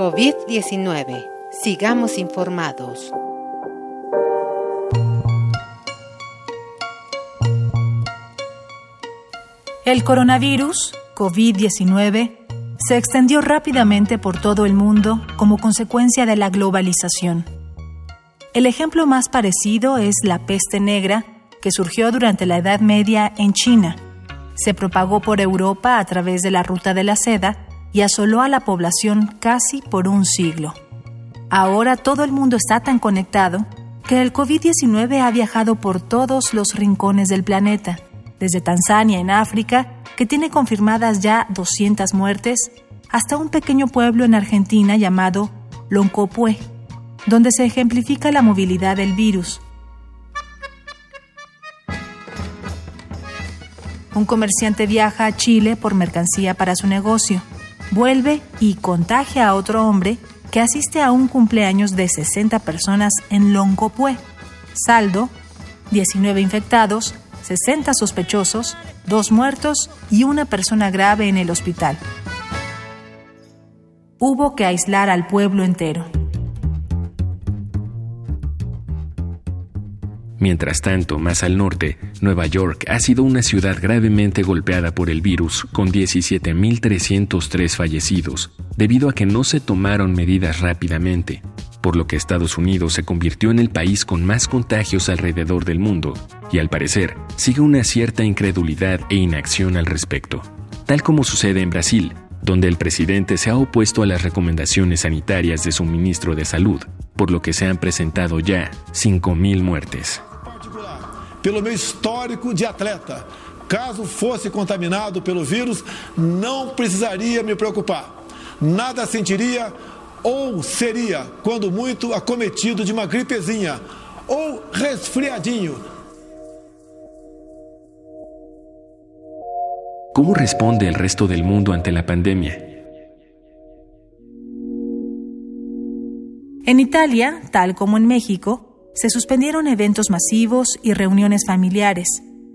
COVID-19. Sigamos informados. El coronavirus, COVID-19, se extendió rápidamente por todo el mundo como consecuencia de la globalización. El ejemplo más parecido es la peste negra, que surgió durante la Edad Media en China. Se propagó por Europa a través de la ruta de la seda y asoló a la población casi por un siglo. Ahora todo el mundo está tan conectado que el COVID-19 ha viajado por todos los rincones del planeta, desde Tanzania en África, que tiene confirmadas ya 200 muertes, hasta un pequeño pueblo en Argentina llamado Loncopué, donde se ejemplifica la movilidad del virus. Un comerciante viaja a Chile por mercancía para su negocio vuelve y contagia a otro hombre que asiste a un cumpleaños de 60 personas en Longopué. Saldo, 19 infectados, 60 sospechosos, 2 muertos y una persona grave en el hospital. Hubo que aislar al pueblo entero. Mientras tanto, más al norte, Nueva York ha sido una ciudad gravemente golpeada por el virus, con 17.303 fallecidos, debido a que no se tomaron medidas rápidamente, por lo que Estados Unidos se convirtió en el país con más contagios alrededor del mundo, y al parecer sigue una cierta incredulidad e inacción al respecto, tal como sucede en Brasil, donde el presidente se ha opuesto a las recomendaciones sanitarias de su ministro de Salud, por lo que se han presentado ya 5.000 muertes. Pelo meu histórico de atleta. Caso fosse contaminado pelo vírus, não precisaria me preocupar. Nada sentiria ou seria, quando muito, acometido de uma gripezinha ou resfriadinho. ¿Cómo responde el resto del mundo ante la pandemia? En Italia, tal como en México, se suspendieron eventos masivos y reuniones familiares.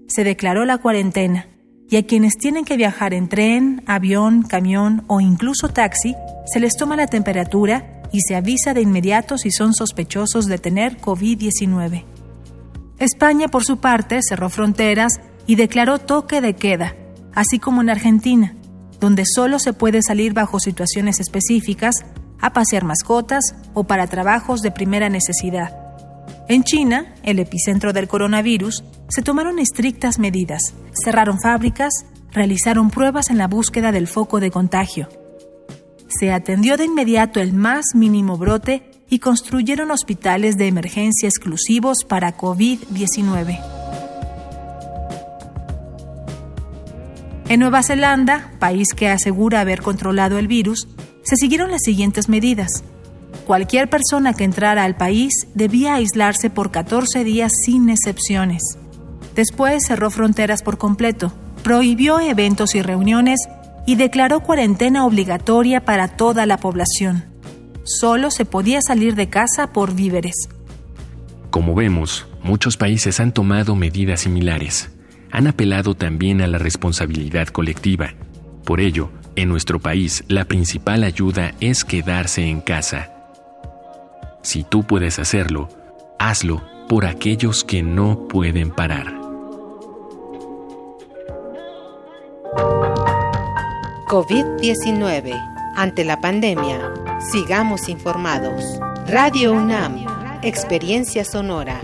Se declaró la cuarentena y a quienes tienen que viajar en tren, avión, camión o incluso taxi, se les toma la temperatura y se avisa de inmediato si son sospechosos de tener COVID-19. España, por su parte, cerró fronteras y declaró toque de queda, así como en Argentina, donde solo se puede salir bajo situaciones específicas, a pasear mascotas o para trabajos de primera necesidad. En China, el epicentro del coronavirus, se tomaron estrictas medidas, cerraron fábricas, realizaron pruebas en la búsqueda del foco de contagio. Se atendió de inmediato el más mínimo brote y construyeron hospitales de emergencia exclusivos para COVID-19. En Nueva Zelanda, país que asegura haber controlado el virus, se siguieron las siguientes medidas. Cualquier persona que entrara al país debía aislarse por 14 días sin excepciones. Después cerró fronteras por completo, prohibió eventos y reuniones y declaró cuarentena obligatoria para toda la población. Solo se podía salir de casa por víveres. Como vemos, muchos países han tomado medidas similares. Han apelado también a la responsabilidad colectiva. Por ello, en nuestro país, la principal ayuda es quedarse en casa si tú puedes hacerlo, hazlo por aquellos que no pueden parar. COVID-19. Ante la pandemia, sigamos informados. Radio UNAM, Experiencia Sonora.